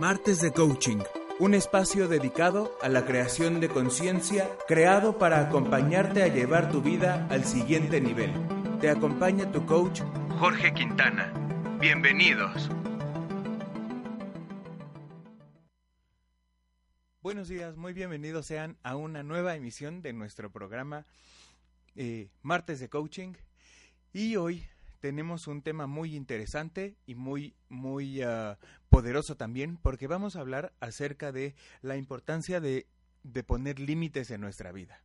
Martes de Coaching, un espacio dedicado a la creación de conciencia, creado para acompañarte a llevar tu vida al siguiente nivel. Te acompaña tu coach, Jorge Quintana. Bienvenidos. Buenos días, muy bienvenidos sean a una nueva emisión de nuestro programa eh, Martes de Coaching. Y hoy tenemos un tema muy interesante y muy, muy ah, poderoso también, porque vamos a hablar acerca de la importancia de, de poner límites en nuestra vida.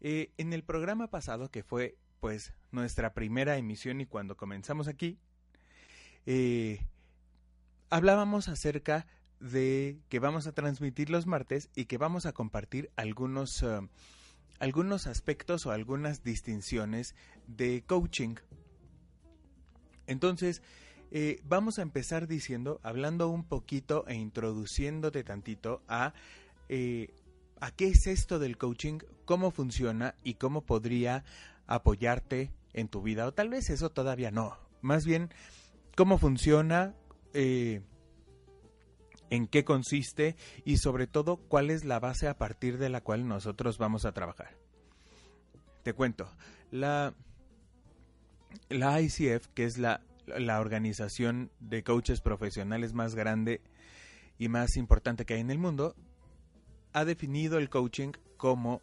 Eh, en el programa pasado, que fue pues nuestra primera emisión y cuando comenzamos aquí, eh, hablábamos acerca de que vamos a transmitir los martes y que vamos a compartir algunos ah, algunos aspectos o algunas distinciones de coaching. Entonces, eh, vamos a empezar diciendo, hablando un poquito e introduciéndote tantito a, eh, a qué es esto del coaching, cómo funciona y cómo podría apoyarte en tu vida. O tal vez eso todavía no. Más bien, cómo funciona, eh, en qué consiste y sobre todo cuál es la base a partir de la cual nosotros vamos a trabajar. Te cuento, la, la ICF, que es la, la organización de coaches profesionales más grande y más importante que hay en el mundo, ha definido el coaching como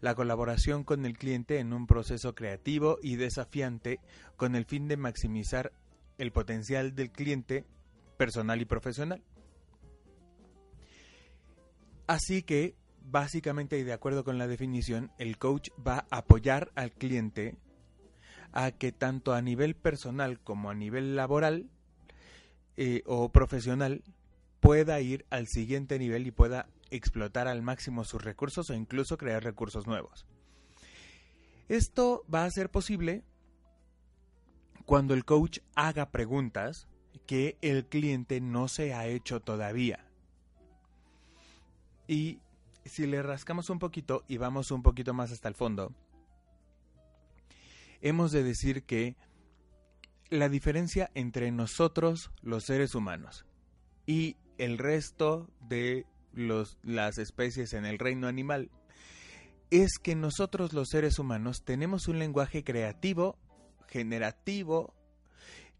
la colaboración con el cliente en un proceso creativo y desafiante con el fin de maximizar el potencial del cliente personal y profesional. Así que, básicamente y de acuerdo con la definición, el coach va a apoyar al cliente a que tanto a nivel personal como a nivel laboral eh, o profesional pueda ir al siguiente nivel y pueda explotar al máximo sus recursos o incluso crear recursos nuevos. Esto va a ser posible cuando el coach haga preguntas que el cliente no se ha hecho todavía. Y si le rascamos un poquito y vamos un poquito más hasta el fondo, hemos de decir que la diferencia entre nosotros, los seres humanos, y el resto de las especies en el reino animal, es que nosotros los seres humanos tenemos un lenguaje creativo, generativo,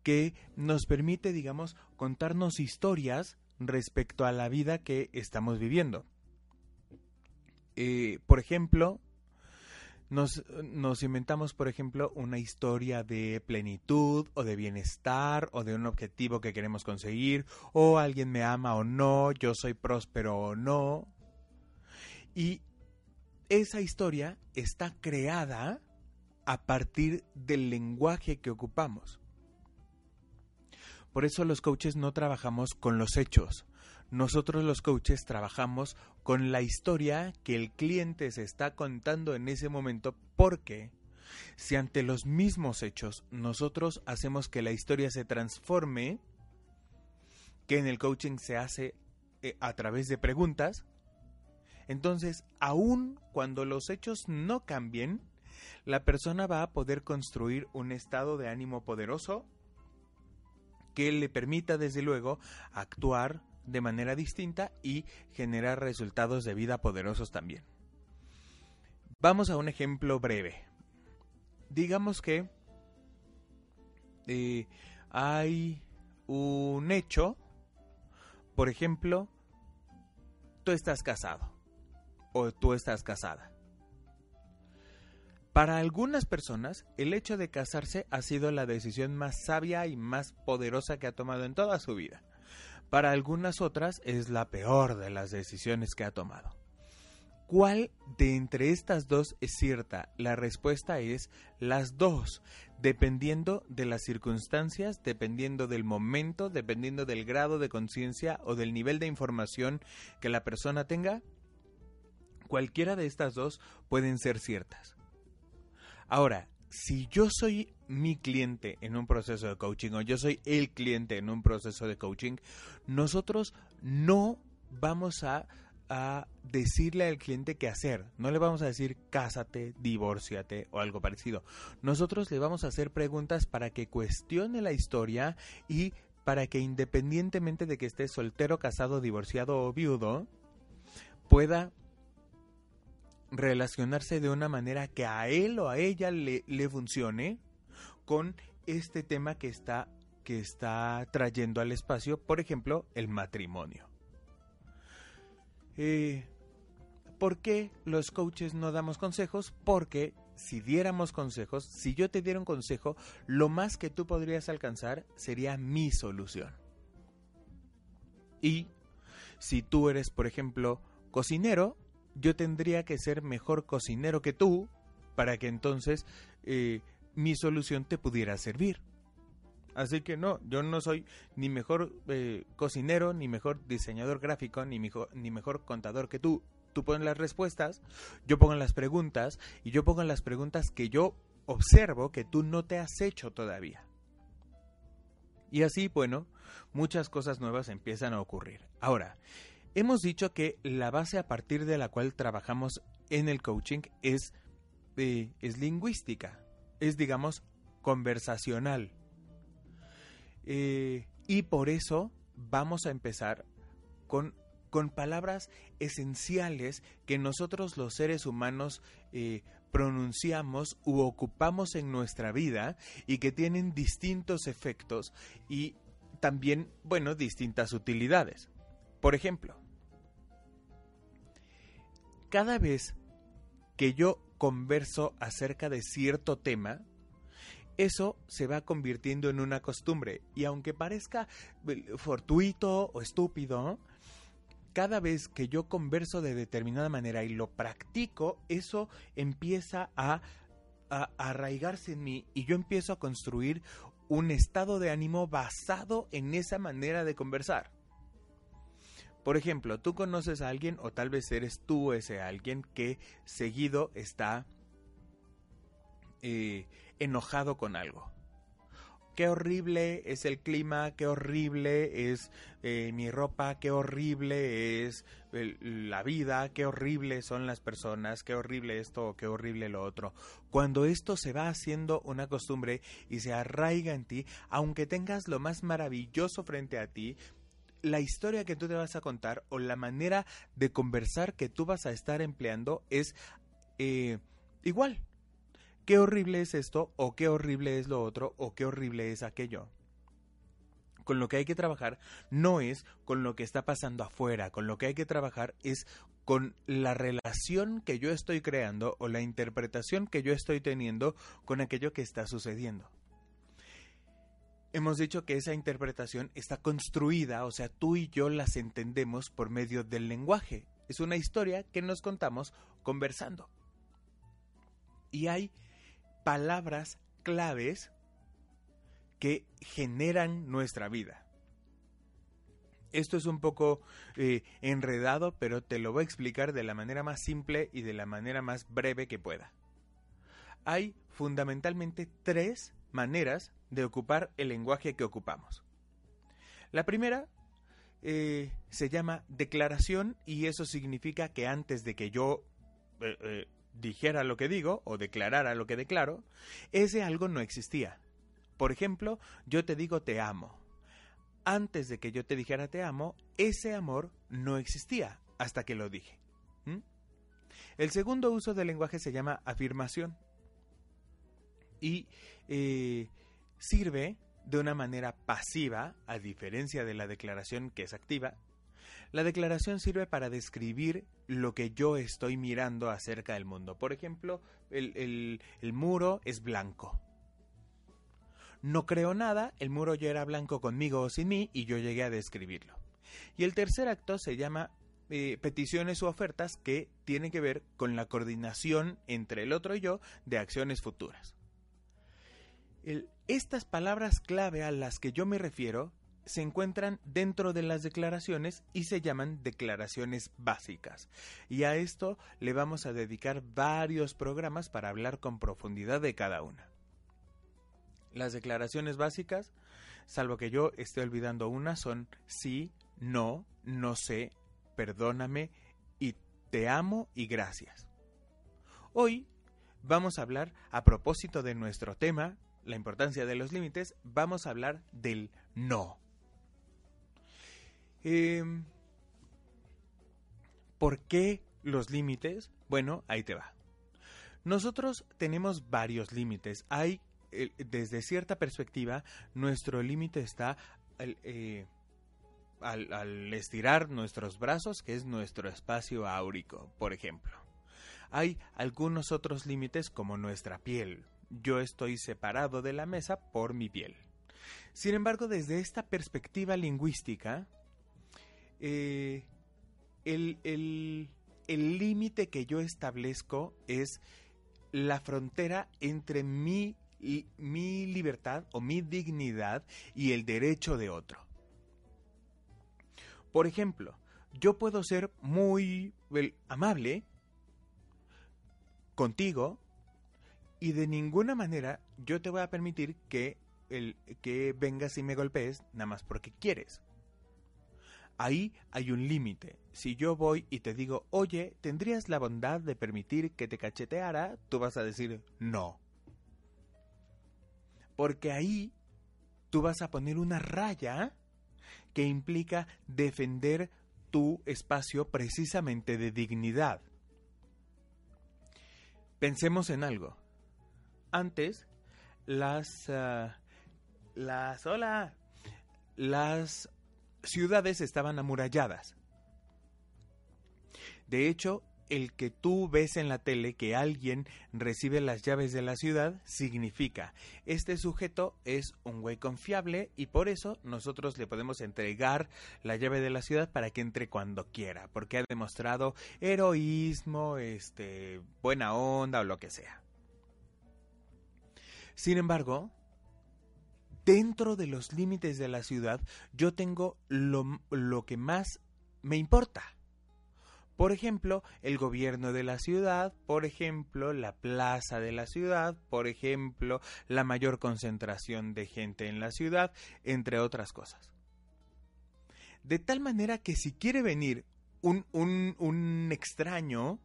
que nos permite, digamos, contarnos historias respecto a la vida que estamos viviendo. Eh, por ejemplo, nos, nos, inventamos, por ejemplo, una historia de plenitud o de bienestar o de un objetivo que queremos conseguir o alguien me ama o no, yo soy próspero o no. Y esa historia está creada a partir del lenguaje que ocupamos. Por eso los coaches no trabajamos con los hechos, nosotros los coaches trabajamos con la historia que el cliente se está contando en ese momento porque si ante los mismos hechos nosotros hacemos que la historia se transforme, que en el coaching se hace eh, a través de preguntas, entonces aun cuando los hechos no cambien, la persona va a poder construir un estado de ánimo poderoso que le permita desde luego actuar de manera distinta y generar resultados de vida poderosos también. Vamos a un ejemplo breve. Digamos que eh, hay un hecho, por ejemplo, tú estás casado o tú estás casada. Para algunas personas, el hecho de casarse ha sido la decisión más sabia y más poderosa que ha tomado en toda su vida. Para algunas otras es la peor de las decisiones que ha tomado. ¿Cuál de entre estas dos es cierta? La respuesta es las dos, dependiendo de las circunstancias, dependiendo del momento, dependiendo del grado de conciencia o del nivel de información que la persona tenga. Cualquiera de estas dos pueden ser ciertas. Ahora, si yo soy mi cliente en un proceso de coaching o yo soy el cliente en un proceso de coaching, nosotros no vamos a, decirle al cliente qué hacer. No le vamos a decir cásate, divórciate o algo parecido. Nosotros le vamos a hacer preguntas para que cuestione la historia y para que independientemente de que esté soltero, casado, divorciado o viudo, pueda relacionarse de una manera que a él o a ella le, le funcione con este tema que está, que está trayendo al espacio, por ejemplo, el matrimonio. Eh, ¿Por qué los coaches no damos consejos? Porque si diéramos consejos, si yo te diera un consejo, lo más que tú podrías alcanzar sería mi solución. Y si tú eres, por ejemplo, cocinero, yo tendría que ser mejor cocinero que tú para que entonces eh, mi solución te pudiera servir. Así que no, yo no soy ni mejor eh, cocinero, ni mejor diseñador gráfico, ni mejor, ni mejor contador que tú. Tú pones las respuestas, yo pongo las preguntas y yo pongo las preguntas que yo observo que tú no te has hecho todavía. Y así, bueno, muchas cosas nuevas empiezan a ocurrir. Ahora, hemos dicho que la base a partir de la cual trabajamos en el coaching es, eh, es lingüística, es digamos conversacional. Eh, y por eso vamos a empezar con, con, palabras esenciales que nosotros los seres humanos eh, pronunciamos u ocupamos en nuestra vida y que tienen distintos efectos y también, bueno, distintas utilidades. Por ejemplo, cada vez que yo converso acerca de cierto tema, eso se va convirtiendo en una costumbre. Y aunque parezca eh, fortuito o estúpido, cada vez que yo converso de determinada manera y lo practico, eso empieza a, a, arraigarse en mí y yo empiezo a construir un estado de ánimo basado en esa manera de conversar. Por ejemplo, tú conoces a alguien o tal vez eres tú ese alguien que seguido está eh, enojado con algo. Qué horrible es el clima, qué horrible es eh, mi ropa, qué horrible es la vida, qué horrible son las personas, qué horrible esto, qué horrible lo otro. Cuando esto se va haciendo una costumbre y se arraiga en ti, aunque tengas lo más maravilloso frente a ti, la historia que tú te vas a contar o la manera de conversar que tú vas a estar empleando es eh, igual qué horrible es esto, o qué horrible es lo otro, o qué horrible es aquello. Con lo que hay que trabajar no es con lo que está pasando afuera, con lo que hay que trabajar es con la relación que yo estoy creando o la interpretación que yo estoy teniendo con aquello que está sucediendo. Hemos dicho que esa interpretación está construida, o sea, tú y yo las entendemos por medio del lenguaje. Es una historia que nos contamos conversando. Y hay palabras claves que generan nuestra vida. Esto es un poco eh, enredado, pero te lo voy a explicar de la manera más simple y de la manera más breve que pueda. Hay fundamentalmente tres maneras de ocupar el lenguaje que ocupamos. La primera eh, se llama declaración y eso significa que antes de que yo eh, dijera lo que digo o declarara lo que declaro, ese algo no existía. Por ejemplo, yo te digo te amo. Antes de que yo te dijera te amo, ese amor no existía hasta que lo dije. El segundo uso del lenguaje se llama afirmación y eh, sirve de una manera pasiva, a diferencia de la declaración que es activa, la declaración sirve para describir lo que yo estoy mirando acerca del mundo. Por ejemplo, el, muro es blanco. No creo nada, el muro ya era blanco conmigo o sin mí y yo llegué a describirlo. Y el tercer acto se llama eh, peticiones u ofertas que tienen que ver con la coordinación entre el otro y yo de acciones futuras. Estas palabras clave a las que yo me refiero se encuentran dentro de las declaraciones y se llaman declaraciones básicas. Y a esto le vamos a dedicar varios programas para hablar con profundidad de cada una. Las declaraciones básicas, salvo que yo esté olvidando una, son sí, no, no sé, perdóname y te amo y gracias. Hoy vamos a hablar, a propósito de nuestro tema, la importancia de los límites, vamos a hablar del no Em, ¿Por qué los límites? Bueno, ahí te va. Nosotros tenemos varios límites. Hay, desde cierta perspectiva, nuestro límite está eh, al, al estirar nuestros brazos, que es nuestro espacio áurico, por ejemplo. Hay algunos otros límites como nuestra piel. Yo estoy separado de la mesa por mi piel. Sin embargo, desde esta perspectiva lingüística, eh, el límite que yo establezco es la frontera entre mi, mi libertad o mi dignidad y el derecho de otro. Por ejemplo, yo puedo ser muy amable contigo y de ninguna manera yo te voy a permitir que, el, que vengas y me golpees nada más porque quieres. Ahí hay un límite. Si yo voy y te digo, oye, ¿tendrías la bondad de permitir que te cacheteara? Tú vas a decir, no. Porque ahí tú vas a poner una raya que implica defender tu espacio precisamente de dignidad. Pensemos en algo. Antes, las... Ah, las... Hola. Las ciudades estaban amuralladas. De hecho, el que tú ves en la tele que alguien recibe las llaves de la ciudad significa este sujeto es un güey confiable y por eso nosotros le podemos entregar la llave de la ciudad para que entre cuando quiera, porque ha demostrado heroísmo, este, buena onda o lo que sea. Sin embargo, dentro de los límites de la ciudad, yo tengo lo, lo que más me importa. Por ejemplo, el gobierno de la ciudad, por ejemplo, la plaza de la ciudad, por ejemplo, la mayor concentración de gente en la ciudad, entre otras cosas. De tal manera que si quiere venir un, un, un extraño,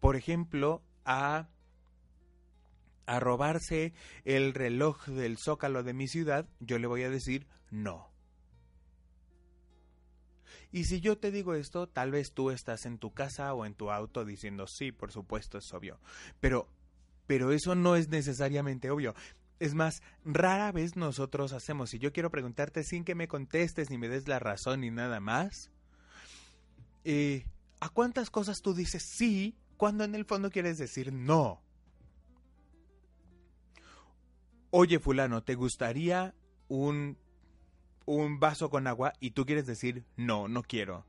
por ejemplo, a a robarse el reloj del zócalo de mi ciudad, yo le voy a decir no. Y si yo te digo esto, tal vez tú estás en tu casa o en tu auto diciendo sí, por supuesto, es obvio. Pero, pero eso no es necesariamente obvio. Es más, rara vez nosotros hacemos, si yo quiero preguntarte sin que me contestes ni me des la razón ni nada más, eh, ¿a cuántas cosas tú dices sí cuando en el fondo quieres decir no? Oye fulano, ¿te gustaría un, un vaso con agua? Y tú quieres decir, no, no quiero.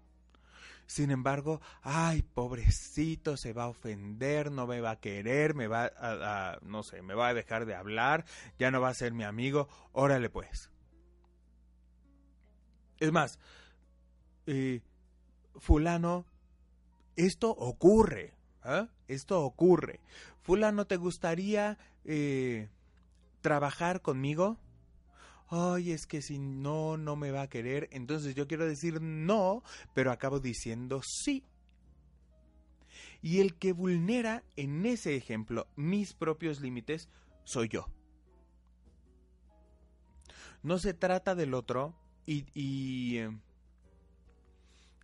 Sin embargo, ay, pobrecito, se va a ofender, no me va a querer, me va a, no sé, me va a dejar de hablar, ya no va a ser mi amigo, órale pues. Es más, fulano, esto ocurre, ¿eh? esto ocurre. Fulano, ¿te gustaría eh, trabajar conmigo? Ay, es que si no, no me va a querer. Entonces yo quiero decir no, pero acabo diciendo sí. Y el que vulnera en ese ejemplo mis propios límites soy yo. No se trata del otro y, y,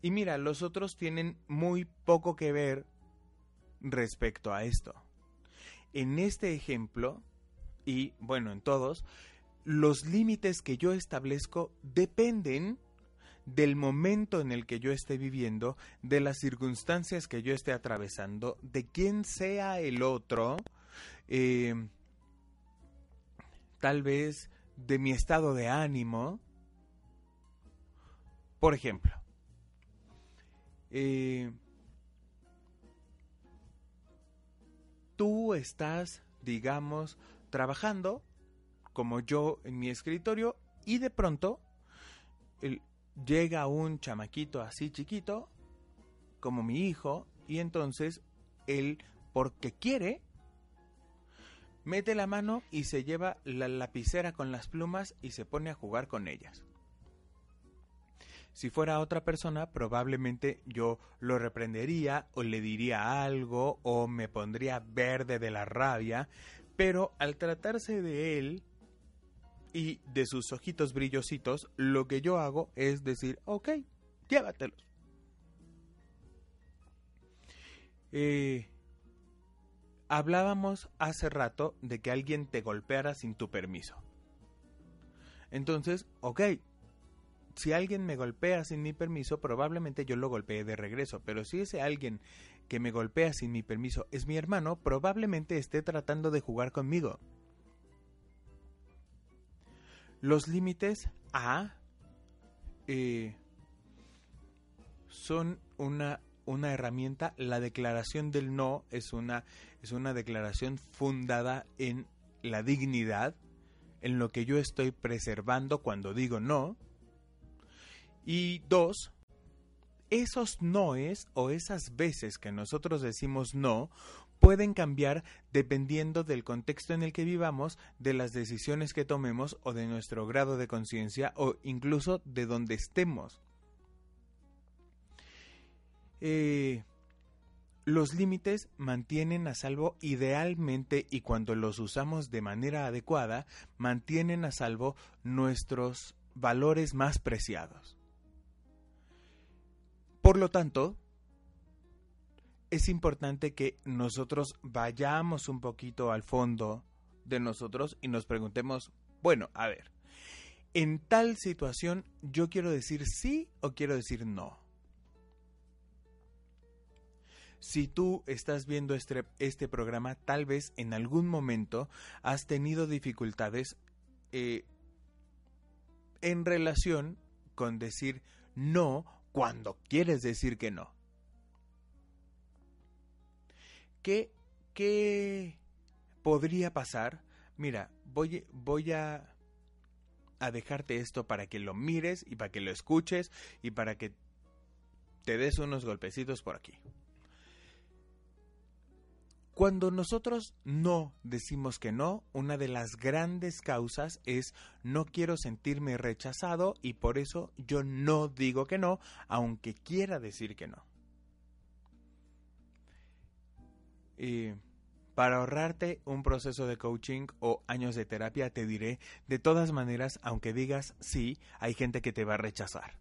y mira, los otros tienen muy poco que ver respecto a esto. En este ejemplo, y, bueno, en todos, los límites que yo establezco dependen del momento en el que yo esté viviendo, de las circunstancias que yo esté atravesando, de quién sea el otro, eh, tal vez de mi estado de ánimo. Por ejemplo, eh, tú estás, digamos, trabajando como yo en mi escritorio y de pronto llega un chamaquito así chiquito como mi hijo y entonces él porque quiere mete la mano y se lleva la lapicera con las plumas y se pone a jugar con ellas. Si fuera otra persona, probablemente yo lo reprendería o le diría algo o me pondría verde de la rabia, pero al tratarse de él, y de sus ojitos brillositos, lo que yo hago es decir, ok, llévatelos. Eh, hablábamos hace rato de que alguien te golpeara sin tu permiso. Entonces, ok, si alguien me golpea sin mi permiso, probablemente yo lo golpee de regreso, pero si ese alguien que me golpea sin mi permiso es mi hermano, probablemente esté tratando de jugar conmigo. Los límites A eh, son una, una herramienta, la declaración del no es una, es una declaración fundada en la dignidad, en lo que yo estoy preservando cuando digo no. Y dos, esos noes o esas veces que nosotros decimos no pueden cambiar dependiendo del contexto en el que vivamos, de las decisiones que tomemos o de nuestro grado de conciencia o incluso de donde estemos. Eh, los límites mantienen a salvo idealmente y cuando los usamos de manera adecuada, mantienen a salvo nuestros valores más preciados. Por lo tanto, es importante que nosotros vayamos un poquito al fondo de nosotros y nos preguntemos, bueno, a ver, en tal situación yo quiero decir sí o quiero decir no. Si tú estás viendo este, este programa, tal vez en algún momento has tenido dificultades eh, en relación con decir no cuando quieres decir que no. ¿Qué, qué podría pasar? Mira, voy, voy a, a dejarte esto para que lo mires y para que lo escuches y para que te des unos golpecitos por aquí. Cuando nosotros no decimos que no, una de las grandes causas es no quiero sentirme rechazado y por eso yo no digo que no, aunque quiera decir que no. Y para ahorrarte un proceso de coaching o años de terapia, te diré, de todas maneras, aunque digas sí, hay gente que te va a rechazar.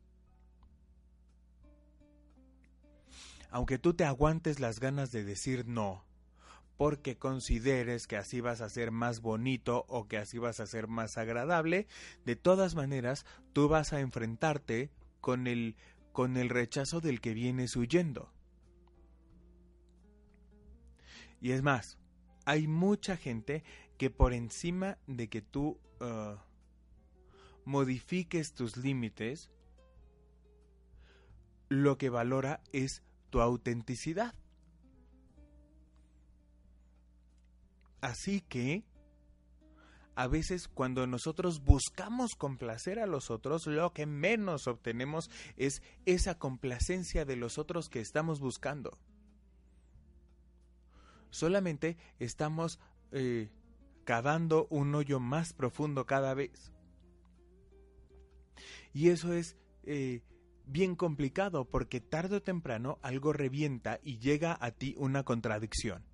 Aunque tú te aguantes las ganas de decir no, porque consideres que así vas a ser más bonito o que así vas a ser más agradable, de todas maneras tú vas a enfrentarte con el con el rechazo del que vienes huyendo. Y es más, hay mucha gente que por encima de que tú uh, modifiques tus límites, lo que valora es tu autenticidad. Así que, a veces cuando nosotros buscamos complacer a los otros, lo que menos obtenemos es esa complacencia de los otros que estamos buscando solamente estamos eh, cavando un hoyo más profundo cada vez. Y eso es eh, bien complicado porque tarde o temprano algo revienta y llega a ti una contradicción.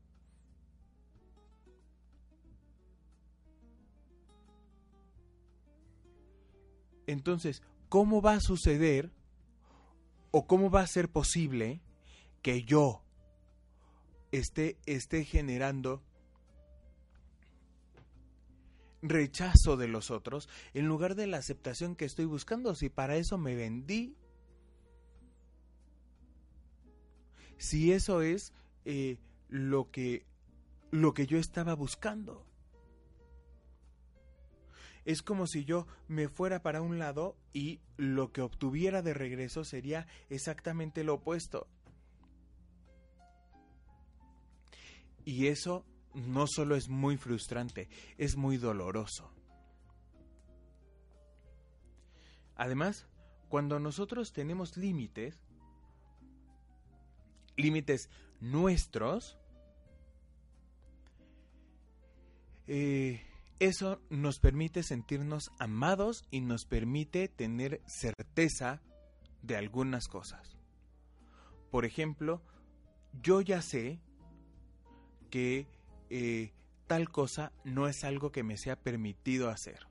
Entonces, ¿cómo va a suceder o cómo va a ser posible que yo, esté, esté generando rechazo de los otros en lugar de la aceptación que estoy buscando. Si para eso me vendí, si eso es eh, lo que lo que yo estaba buscando. Es como si yo me fuera para un lado y lo que obtuviera de regreso sería exactamente lo opuesto. Y eso no solo es muy frustrante, es muy doloroso. Además, cuando nosotros tenemos límites, límites nuestros, eh, eso nos permite sentirnos amados y nos permite tener certeza de algunas cosas. Por ejemplo, yo ya sé que eh, tal cosa no es algo que me sea permitido hacer.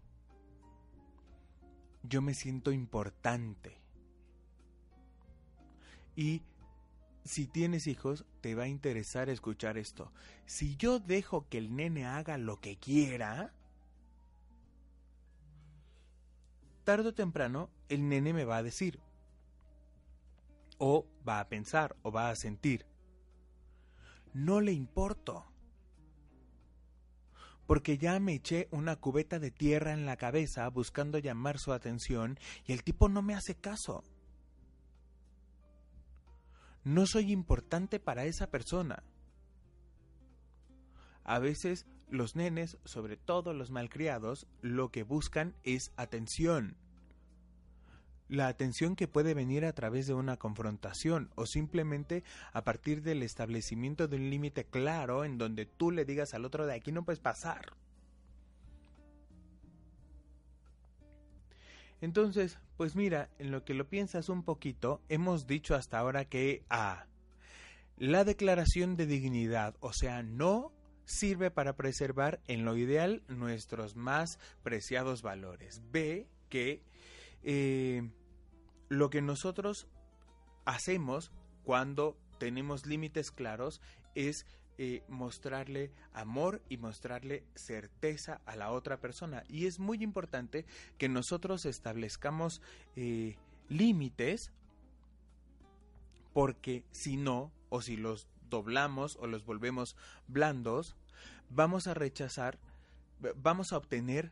yo me siento importante. Y si tienes hijos, te va a interesar escuchar esto. Si yo dejo que el nene haga lo que quiera, tarde o temprano el nene me va a decir, o va a pensar, o va a sentir, no le importo, porque ya me eché una cubeta de tierra en la cabeza buscando llamar su atención y el tipo no me hace caso no soy importante para esa persona. A veces los nenes, sobre todo los malcriados, lo que buscan es atención. La atención que puede venir a través de una confrontación o simplemente a partir del establecimiento de un límite claro en donde tú le digas al otro de aquí no puedes pasar. Entonces, pues mira, en lo que lo piensas un poquito, hemos dicho hasta ahora que A. La declaración de dignidad, o sea, no sirve para preservar en lo ideal nuestros más preciados valores. B. Que eh, lo que nosotros hacemos cuando tenemos límites claros es eh, mostrarle amor y mostrarle certeza a la otra persona. Y es muy importante que nosotros establezcamos eh, límites porque si no, o si los doblamos o los volvemos blandos, vamos a rechazar, vamos a obtener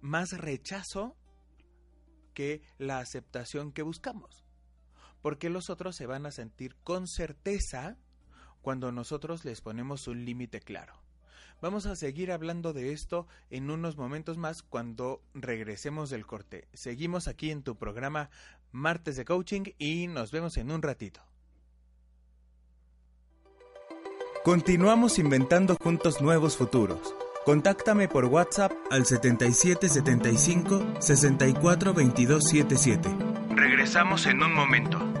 más rechazo que la aceptación que buscamos. Porque los otros se van a sentir con certeza cuando nosotros les ponemos un límite claro. Vamos a seguir hablando de esto en unos momentos más cuando regresemos del corte. Seguimos aquí en tu programa Martes de Coaching y nos vemos en un ratito. Continuamos inventando juntos nuevos futuros. Contáctame por WhatsApp al 7775 64 22 77. Regresamos en un momento.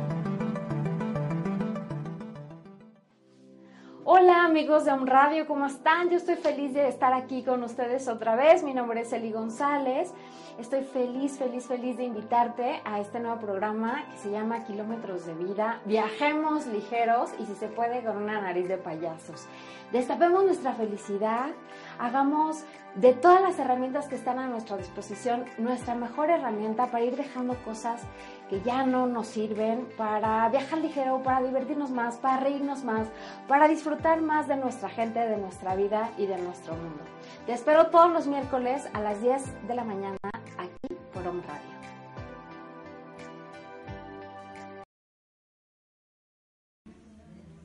Hola amigos de Un Radio, ¿cómo están? Yo estoy feliz de estar aquí con ustedes otra vez. Mi nombre es Eli González. Estoy feliz, feliz, feliz de invitarte a este nuevo programa que se llama Kilómetros de Vida. Viajemos ligeros y si se puede con una nariz de payasos. Destapemos nuestra felicidad, hagamos de todas las herramientas que están a nuestra disposición nuestra mejor herramienta para ir dejando cosas que ya no nos sirven, para viajar ligero, para divertirnos más, para reírnos más, para disfrutar más de nuestra gente, de nuestra vida y de nuestro mundo. Te espero todos los miércoles a las 10 de la mañana aquí por Om Radio.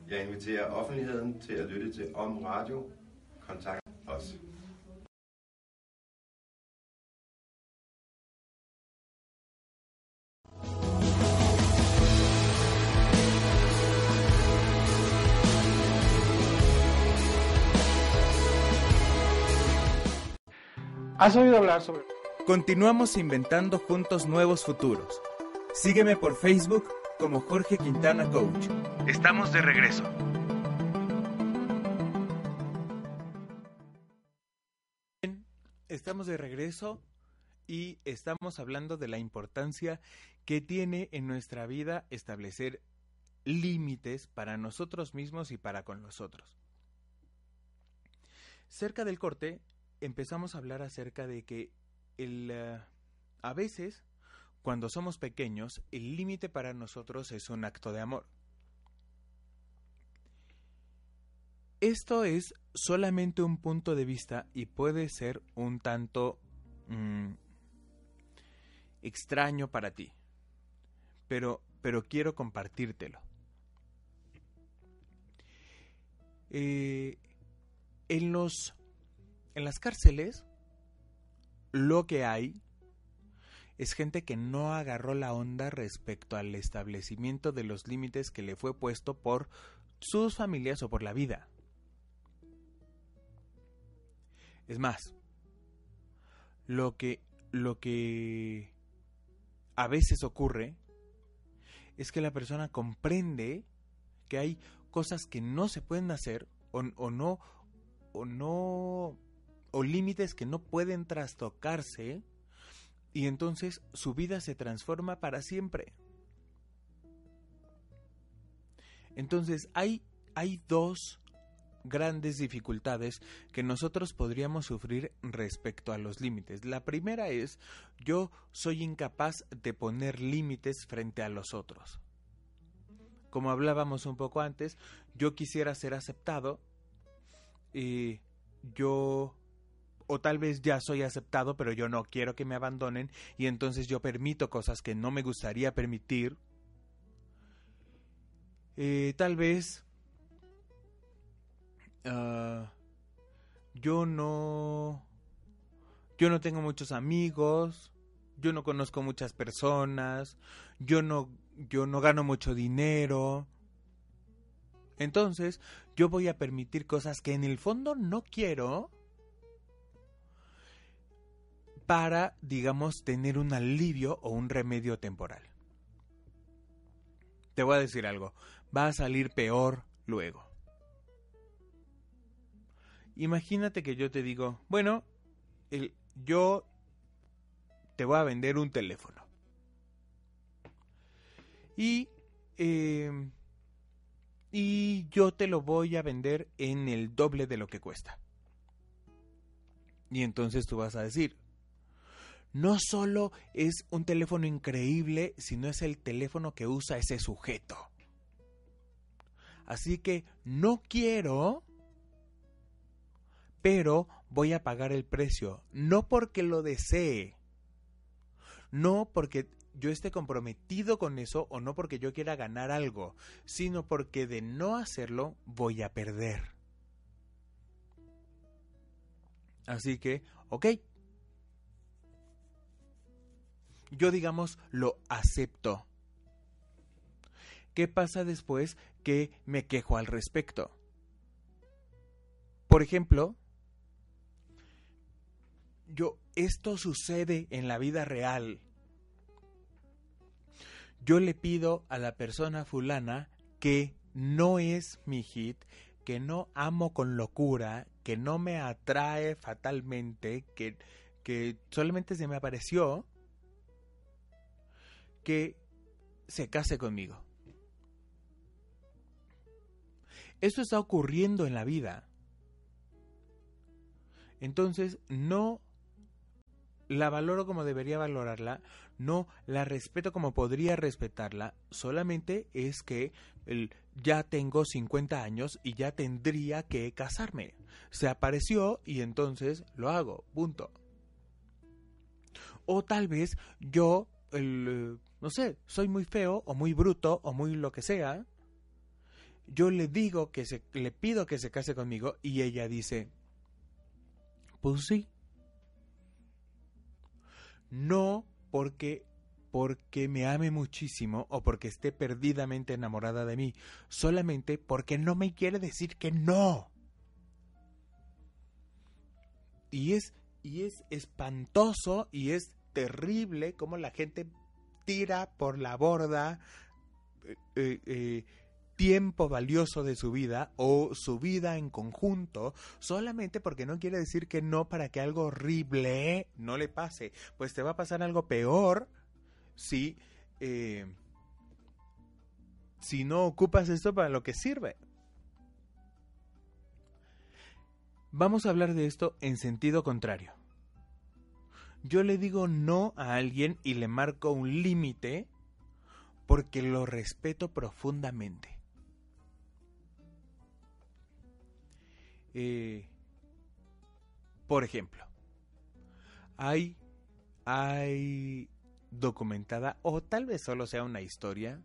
Jeg inviterer offentligheden til at lytte til Om Radio. Kontakt os. ¿Has oído hablar sobre... Continuamos inventando juntos nuevos futuros. Sígueme por Facebook como Jorge Quintana Coach. Estamos de regreso. Estamos de regreso y estamos hablando de la importancia que tiene en nuestra vida establecer límites para nosotros mismos y para con los otros. Cerca del corte empezamos a hablar acerca de que el, eh, a veces, cuando somos pequeños, el límite para nosotros es un acto de amor. Esto es solamente un punto de vista y puede ser un tanto mm, extraño para ti, pero, pero quiero compartírtelo. Eh, en los en las cárceles lo que hay es gente que no agarró la onda respecto al establecimiento de los límites que le fue puesto por sus familias o por la vida. Es más, lo que lo que a veces ocurre es que la persona comprende que hay cosas que no se pueden hacer o, no o no o límites que no pueden trastocarse y entonces su vida se transforma para siempre. Entonces hay, hay dos grandes dificultades que nosotros podríamos sufrir respecto a los límites. La primera es yo soy incapaz de poner límites frente a los otros. Como hablábamos un poco antes, yo quisiera ser aceptado y yo o tal vez ya soy aceptado, pero yo no quiero que me abandonen y entonces yo permito cosas que no me gustaría permitir. Eh, tal vez Ah, yo no yo no tengo muchos amigos, yo no conozco muchas personas, yo no yo no gano mucho dinero. Entonces, yo voy a permitir cosas que en el fondo no quiero para, digamos, tener un alivio o un remedio temporal. Te voy a decir algo, va a salir peor luego. Imagínate que yo te digo, bueno, el, yo te voy a vender un teléfono. Y, em, y yo te lo voy a vender en el doble de lo que cuesta. Y entonces tú vas a decir, no solo es un teléfono increíble, sino es el teléfono que usa ese sujeto. Así que no quiero pero voy a pagar el precio, no porque lo desee, no porque yo esté comprometido con eso o no porque yo quiera ganar algo, sino porque de no hacerlo voy a perder. Así que, ok. Yo digamos lo acepto. ¿Qué pasa después que me quejo al respecto? Por ejemplo, yo, esto sucede en la vida real. Yo le pido a la persona fulana que no es mi hit, que no amo con locura, que no me atrae fatalmente, que, que solamente se me apareció, que se case conmigo. Esto está ocurriendo en la vida. Entonces, no la valoro como debería valorarla, no la respeto como podría respetarla, solamente es que el, ya tengo 50 años y ya tendría que casarme. Se apareció y entonces lo hago, punto. O tal vez yo, el, no sé, soy muy feo o muy bruto o muy lo que sea. Yo le digo que se, le pido que se case conmigo y ella dice, pues sí, no porque porque me ame muchísimo o porque esté perdidamente enamorada de mí, solamente porque no me quiere decir que no. Y es y es espantoso y es terrible como la gente tira por la borda eh, eh, eh tiempo valioso de su vida o su vida en conjunto solamente porque no quiere decir que no para que algo horrible no le pase. Pues te va a pasar algo peor si, si no ocupas esto para lo que sirve. Vamos a hablar de esto en sentido contrario. Yo le digo no a alguien y le marco un límite porque lo respeto profundamente. Eh, por ejemplo, hay, hay documentada, o tal vez solo sea una historia,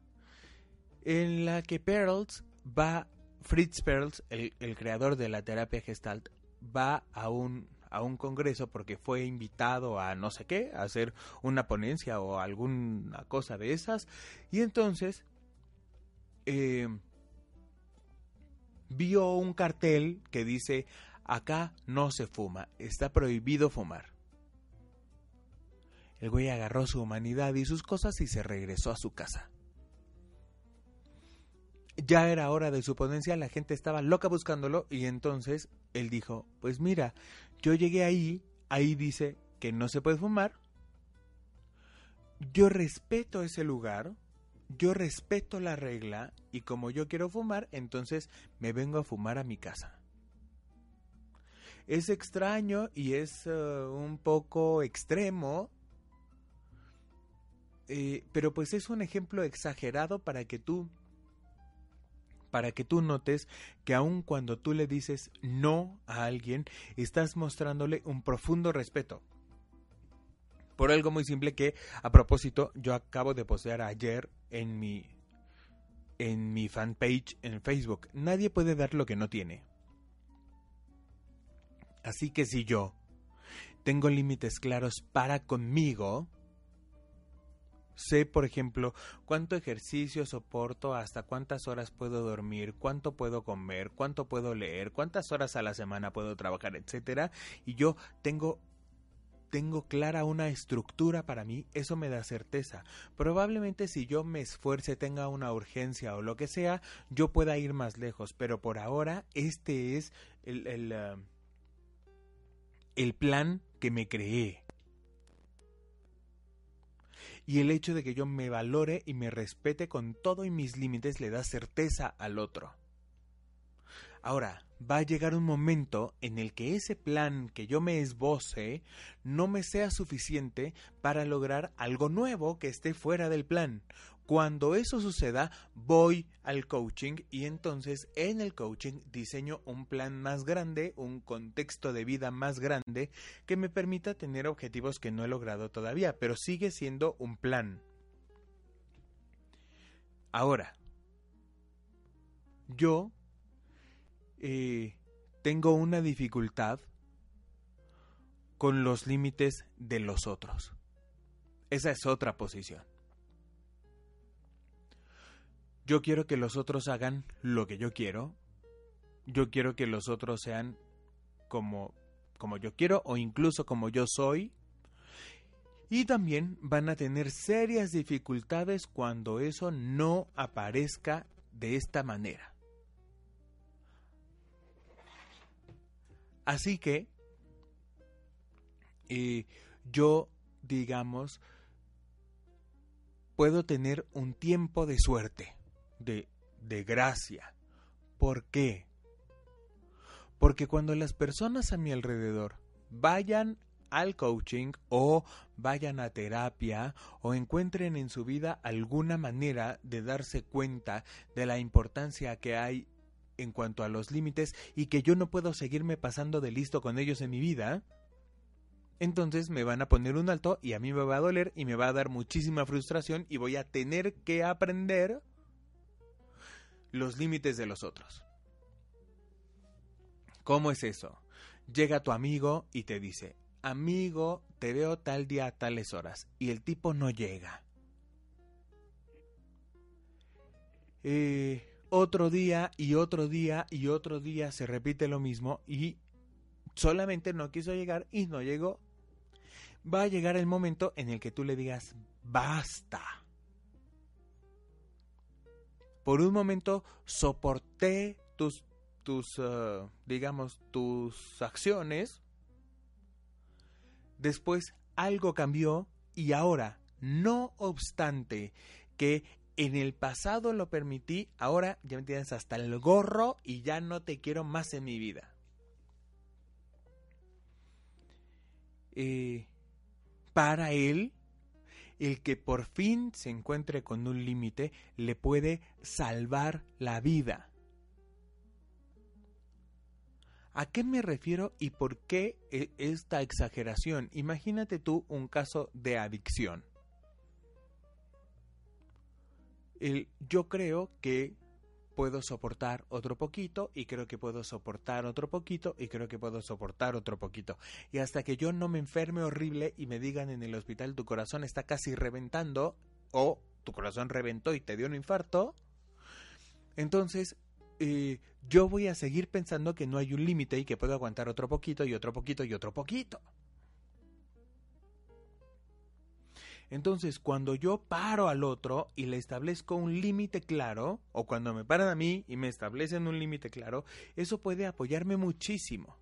en la que Perls va, Fritz Perls, el, el creador de la terapia Gestalt, va a un, a un congreso porque fue invitado a no sé qué, a hacer una ponencia o alguna cosa de esas, y entonces eh, vio un cartel que dice, acá no se fuma, está prohibido fumar. El güey agarró su humanidad y sus cosas y se regresó a su casa. Ya era hora de su ponencia, la gente estaba loca buscándolo y entonces él dijo, pues mira, yo llegué ahí, ahí dice que no se puede fumar, yo respeto ese lugar, yo respeto la regla y como yo quiero fumar, entonces me vengo a fumar a mi casa. Es extraño y es uh, un poco extremo, eh, pero pues es un ejemplo exagerado para que tú para que tú notes que aun cuando tú le dices no a alguien, estás mostrándole un profundo respeto. Por algo muy simple que, a propósito, yo acabo de postear ayer en mi en mi fanpage en Facebook. Nadie puede dar lo que no tiene. Así que si yo tengo límites claros para conmigo, sé, por ejemplo, cuánto ejercicio soporto, hasta cuántas horas puedo dormir, cuánto puedo comer, cuánto puedo leer, cuántas horas a la semana puedo trabajar, etcétera, y yo tengo tengo clara una estructura para mí, eso me da certeza. Probablemente si yo me esfuerce, tenga una urgencia o lo que sea, yo pueda ir más lejos, pero por ahora este es el, el, uh, el plan que me creé. Y el hecho de que yo me valore y me respete con todo y mis límites le da certeza al otro. Ahora, va a llegar un momento en el que ese plan que yo me esboce no me sea suficiente para lograr algo nuevo que esté fuera del plan. Cuando eso suceda, voy al coaching y entonces en el coaching diseño un plan más grande, un contexto de vida más grande que me permita tener objetivos que no he logrado todavía, pero sigue siendo un plan. Ahora, yo eh, tengo una dificultad con los límites de los otros. Esa es otra posición. Yo quiero que los otros hagan lo que yo quiero. Yo quiero que los otros sean como, como yo quiero o incluso como yo soy. Y también van a tener serias dificultades cuando eso no aparezca de esta manera. Así que eh, yo, digamos, puedo tener un tiempo de suerte, de, gracia. ¿Por qué? Porque cuando las personas a mi alrededor vayan al coaching o vayan a terapia o encuentren en su vida alguna manera de darse cuenta de la importancia que hay en cuanto a los límites y que yo no puedo seguirme pasando de listo con ellos en mi vida, entonces me van a poner un alto y a mí me va a doler y me va a dar muchísima frustración y voy a tener que aprender los límites de los otros. ¿Cómo es eso? Llega tu amigo y te dice, amigo, te veo tal día a tales horas, y el tipo no llega. Eh, otro día y otro día y otro día se repite lo mismo y solamente no quiso llegar y no llegó. Va a llegar el momento en el que tú le digas, basta. Por un momento soporté tus, tus, uh, digamos, tus acciones. Después algo cambió y ahora, no obstante que en el pasado lo permití, ahora ya me tienes hasta el gorro y ya no te quiero más en mi vida. Eh, para él, el que por fin se encuentre con un límite le puede salvar la vida. ¿A qué me refiero y por qué e, esta exageración? Imagínate tú un caso de adicción yo creo que puedo soportar otro poquito y creo que puedo soportar otro poquito y creo que puedo soportar otro poquito. Y hasta que yo no me enferme horrible y me digan en el hospital tu corazón está casi reventando o tu corazón reventó y te dio un infarto, entonces eh, yo voy a seguir pensando que no hay un límite y que puedo aguantar otro poquito y otro poquito y otro poquito. Entonces, cuando yo paro al otro y le establezco un límite claro, o cuando me paran a mí y me establecen un límite claro, eso puede apoyarme muchísimo.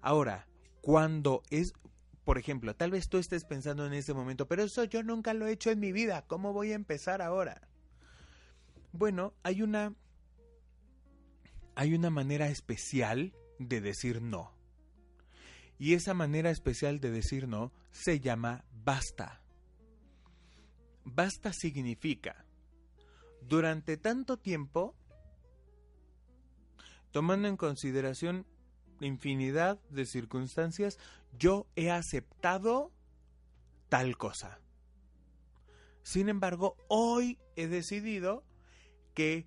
Ahora, cuando es, por ejemplo, tal vez tú estés pensando en ese momento, pero eso yo nunca lo he hecho en mi vida, ¿cómo voy a empezar ahora? Bueno, hay una hay una manera especial de decir no. Y esa manera especial de decir no se llama basta. Basta significa, durante tanto tiempo, tomando en consideración infinidad de circunstancias, yo he aceptado tal cosa. Sin embargo, hoy he decidido que,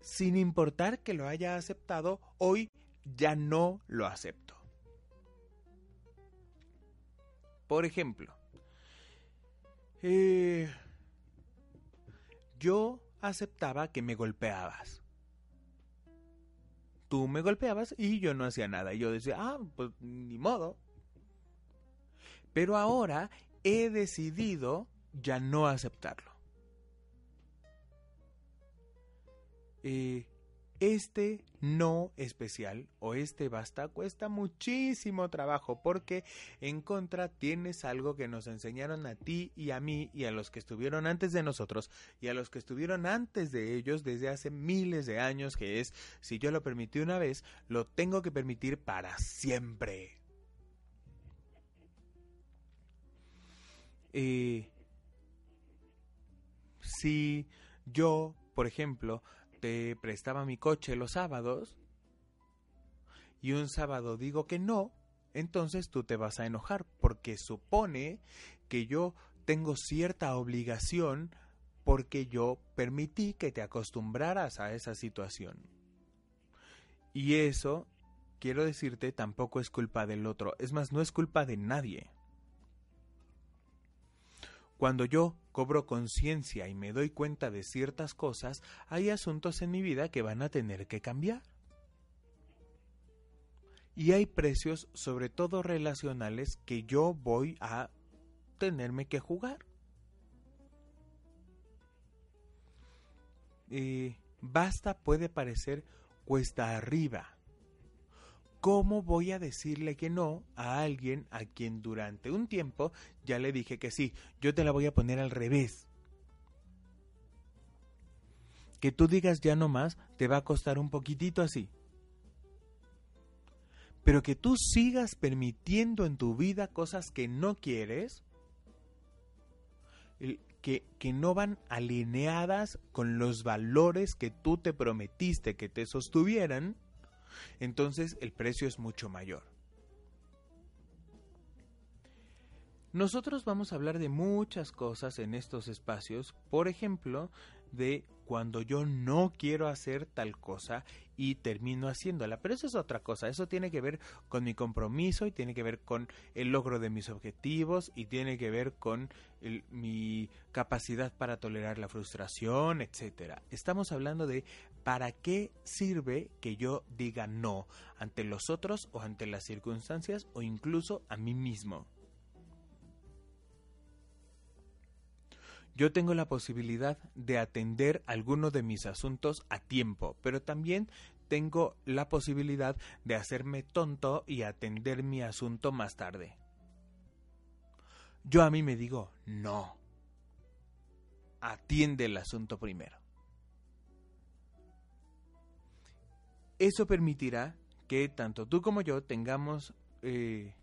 sin importar que lo haya aceptado, hoy ya no lo acepto. Por ejemplo, eh, yo aceptaba que me golpeabas. Tú me golpeabas y yo no hacía nada. Y yo decía, ah, pues ni modo. Pero ahora he decidido ya no aceptarlo. Eh, este no especial o este basta cuesta muchísimo trabajo porque en contra tienes algo que nos enseñaron a ti y a mí y a los que estuvieron antes de nosotros y a los que estuvieron antes de ellos desde hace miles de años que es si yo lo permití una vez lo tengo que permitir para siempre. Eh, si yo, por ejemplo, te prestaba mi coche los sábados y un sábado digo que no, entonces tú te vas a enojar porque supone que yo tengo cierta obligación porque yo permití que te acostumbraras a esa situación. Y eso, quiero decirte, tampoco es culpa del otro, es más, no es culpa de nadie. Cuando yo cobro conciencia y me doy cuenta de ciertas cosas, hay asuntos en mi vida que van a tener que cambiar. Y hay precios, sobre todo relacionales, que yo voy a tenerme que jugar. Eh, basta puede parecer cuesta arriba ¿Cómo voy a decirle que no a alguien a quien durante un tiempo ya le dije que sí? Yo te la voy a poner al revés. Que tú digas ya no más te va a costar un poquitito así. Pero que tú sigas permitiendo en tu vida cosas que no quieres, que, que, no van alineadas con los valores que tú te prometiste que te sostuvieran, entonces el precio es mucho mayor. Nosotros vamos a hablar de muchas cosas en estos espacios, por ejemplo, de cuando yo no quiero hacer tal cosa y termino haciéndola. Pero eso es otra cosa, eso tiene que ver con mi compromiso y tiene que ver con el logro de mis objetivos y tiene que ver con mi capacidad para tolerar la frustración, etcétera. Estamos hablando de ¿para qué sirve que yo diga no ante los otros o ante las circunstancias o incluso a mí mismo? Yo tengo la posibilidad de atender alguno de mis asuntos a tiempo, pero también tengo la posibilidad de hacerme tonto y atender mi asunto más tarde. Yo a mí me digo, no, atiende el asunto primero. Eso permitirá que tanto tú como yo tengamos eh,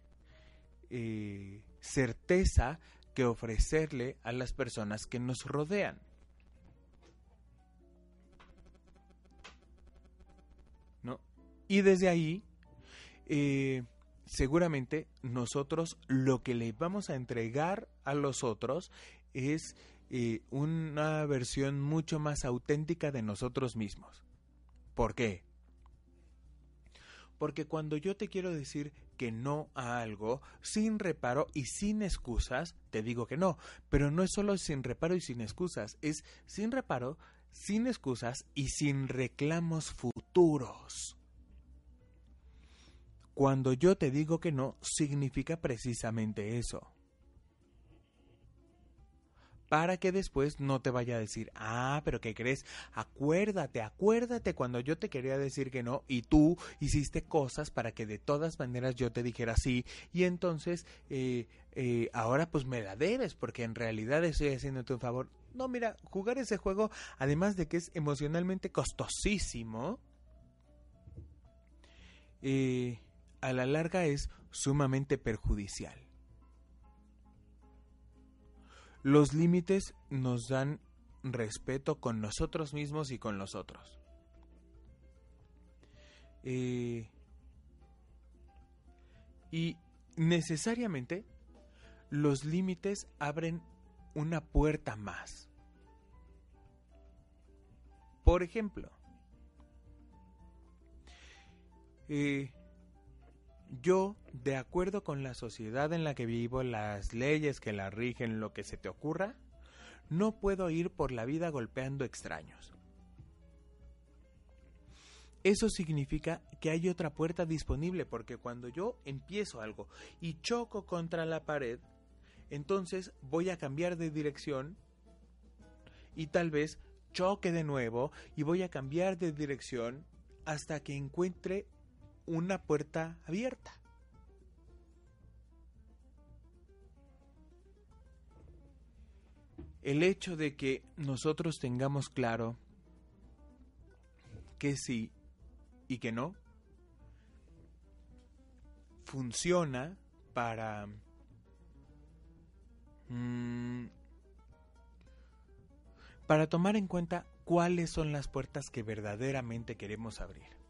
eh, certeza que ofrecerle a las personas que nos rodean. ¿No? Y desde ahí, eh, seguramente nosotros lo que le vamos a entregar a los otros es una versión mucho más auténtica de nosotros mismos. ¿Por qué? Porque cuando yo te quiero decir que no a algo, sin reparo y sin excusas, te digo que no. Pero no es solo sin reparo y sin excusas, es sin reparo, sin excusas y sin reclamos futuros. Cuando yo te digo que no, significa precisamente eso. Para que después no te vaya a decir, ah, pero ¿qué crees? Acuérdate, acuérdate cuando yo te quería decir que no y tú hiciste cosas para que de todas maneras yo te dijera sí y entonces eh, eh, ahora pues me la debes porque en realidad estoy haciéndote un favor. No, mira, jugar ese juego, además de que es emocionalmente costosísimo, eh, a la larga es sumamente perjudicial. Los límites nos dan respeto con nosotros mismos y con los otros. Eh, y necesariamente los límites abren una puerta más. Por ejemplo, eh, yo, de acuerdo con la sociedad en la que vivo, las leyes que la rigen, lo que se te ocurra, no puedo ir por la vida golpeando extraños. Eso significa que hay otra puerta disponible porque cuando yo empiezo algo y choco contra la pared, entonces voy a cambiar de dirección y tal vez choque de nuevo y voy a cambiar de dirección hasta que encuentre una puerta abierta. El hecho de que nosotros tengamos claro que sí y que no funciona para mm, para tomar en cuenta cuáles son las puertas que verdaderamente queremos abrir.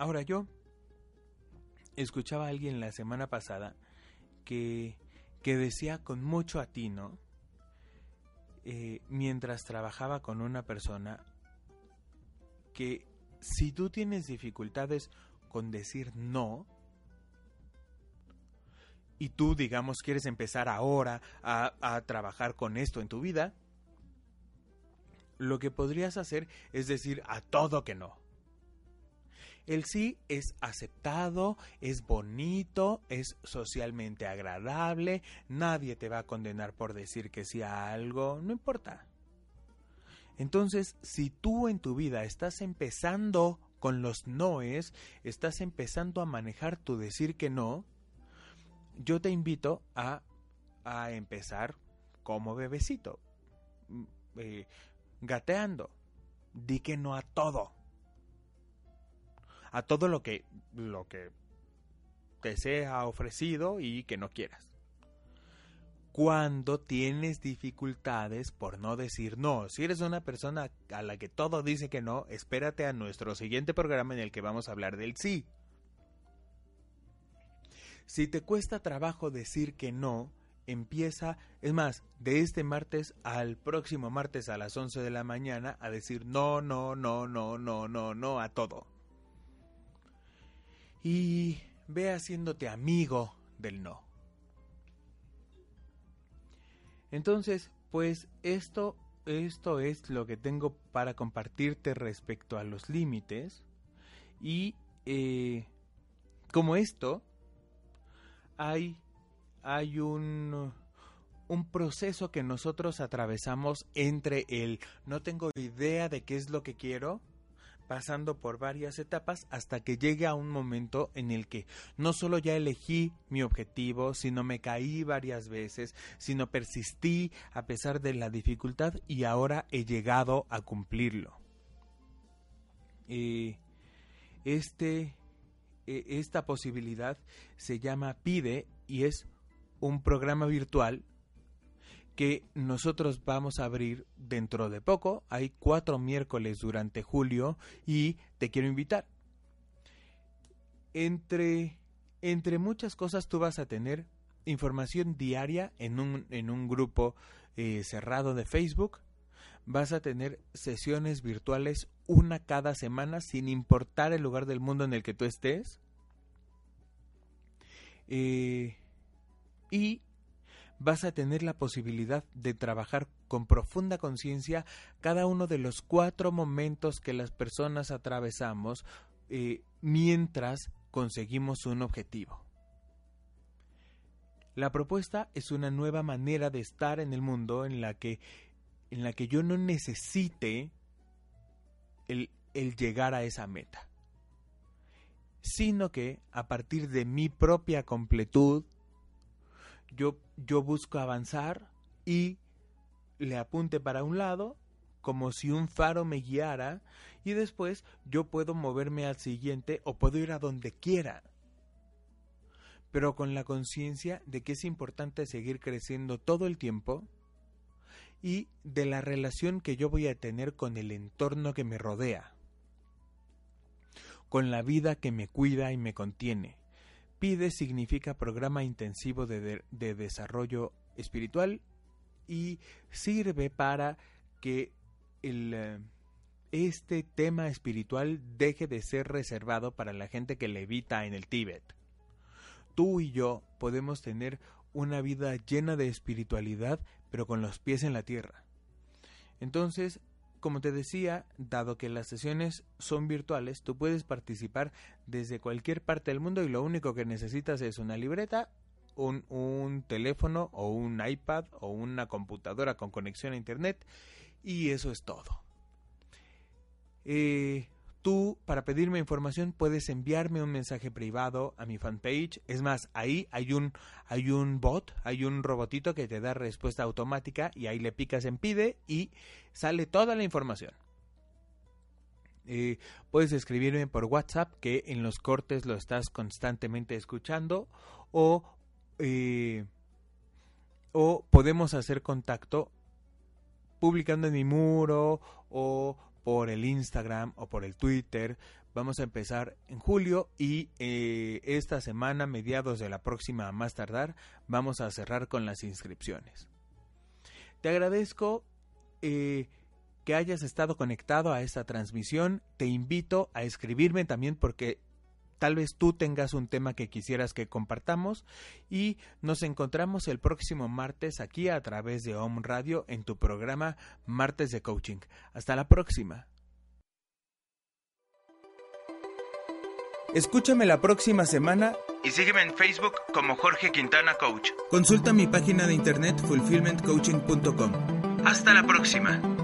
Ahora yo escuchaba a alguien la semana pasada que, que decía con mucho atino, eh, mientras trabajaba con una persona, que si tú tienes dificultades con decir no, y tú, digamos, quieres empezar ahora a, a, trabajar con esto en tu vida, lo que podrías hacer es decir a todo que no. El sí es aceptado, es bonito, es socialmente agradable, nadie te va a condenar por decir que sí a algo, no importa. Entonces, si tú en tu vida estás empezando con los noes, estás empezando a manejar tu decir que no, yo te invito a, a empezar como bebecito, mm, eh, gateando. Di que no a todo a todo lo que, lo que te sea ofrecido y que no quieras. Cuando tienes dificultades por no decir no, si eres una persona a la que todo dice que no, espérate a nuestro siguiente programa en el que vamos a hablar del sí. Si te cuesta trabajo decir que no, empieza, es más, de este martes al próximo martes a las 11 de la mañana a decir no, no, no, no, no, no, no a todo y ve haciéndote amigo del no. Entonces, pues esto, esto es lo que tengo para compartirte respecto a los límites. Y eh, como esto, hay, hay un, un proceso que nosotros atravesamos entre el no tengo idea de qué es lo que quiero pasando por varias etapas hasta que llegue a un momento en el que no solo ya elegí mi objetivo, sino me caí varias veces, sino persistí a pesar de la dificultad y ahora he llegado a cumplirlo. Eh, este, e, esta posibilidad se llama PIDE y es un programa virtual que nosotros vamos a abrir dentro de poco. Hay cuatro miércoles durante julio y te quiero invitar. Entre, entre muchas cosas tú vas a tener información diaria en un, en un grupo eh, cerrado de Facebook. Vas a tener sesiones virtuales una cada semana sin importar el lugar del mundo en el que tú estés. Eh, y vas a tener la posibilidad de trabajar con profunda conciencia cada uno de los cuatro momentos que las personas atravesamos eh, mientras conseguimos un objetivo. La propuesta es una nueva manera de estar en el mundo en la que, en la que yo no necesite el, el llegar a esa meta, sino que a partir de mi propia completud, yo, yo busco avanzar y le apunte para un lado como si un faro me guiara y después yo puedo moverme al siguiente o puedo ir a donde quiera. Pero con la conciencia de que es importante seguir creciendo todo el tiempo y de la relación que yo voy a tener con el entorno que me rodea, con la vida que me cuida y me contiene. PIDE significa Programa Intensivo de, de Desarrollo Espiritual y sirve para que el, eh, este tema espiritual deje de ser reservado para la gente que levita en el Tíbet. Tú y yo podemos tener una vida llena de espiritualidad, pero con los pies en la tierra. Entonces, como te decía, dado que las sesiones son virtuales, tú puedes participar desde cualquier parte del mundo y lo único que necesitas es una libreta, un, teléfono o un iPad o una computadora con conexión a Internet y eso es todo. Eh, tú, para pedirme información, puedes enviarme un mensaje privado a mi fanpage. Es más, ahí hay un, hay un bot, hay un robotito que te da respuesta automática y ahí le picas en pide y sale toda la información. Eh, puedes escribirme por WhatsApp que en los cortes lo estás constantemente escuchando o, eh, o podemos hacer contacto publicando en mi muro o por el Instagram o por el Twitter. Vamos a empezar en julio y eh, esta semana, mediados de la próxima a más tardar, vamos a cerrar con las inscripciones. Te agradezco eh, que hayas estado conectado a esta transmisión. Te invito a escribirme también porque Tal vez tú tengas un tema que quisieras que compartamos y nos encontramos el próximo martes aquí a través de Home Radio en tu programa Martes de Coaching. Hasta la próxima. Escúchame la próxima semana y sígueme en Facebook como Jorge Quintana Coach. Consulta mi página de internet fulfillmentcoaching.com. Hasta la próxima.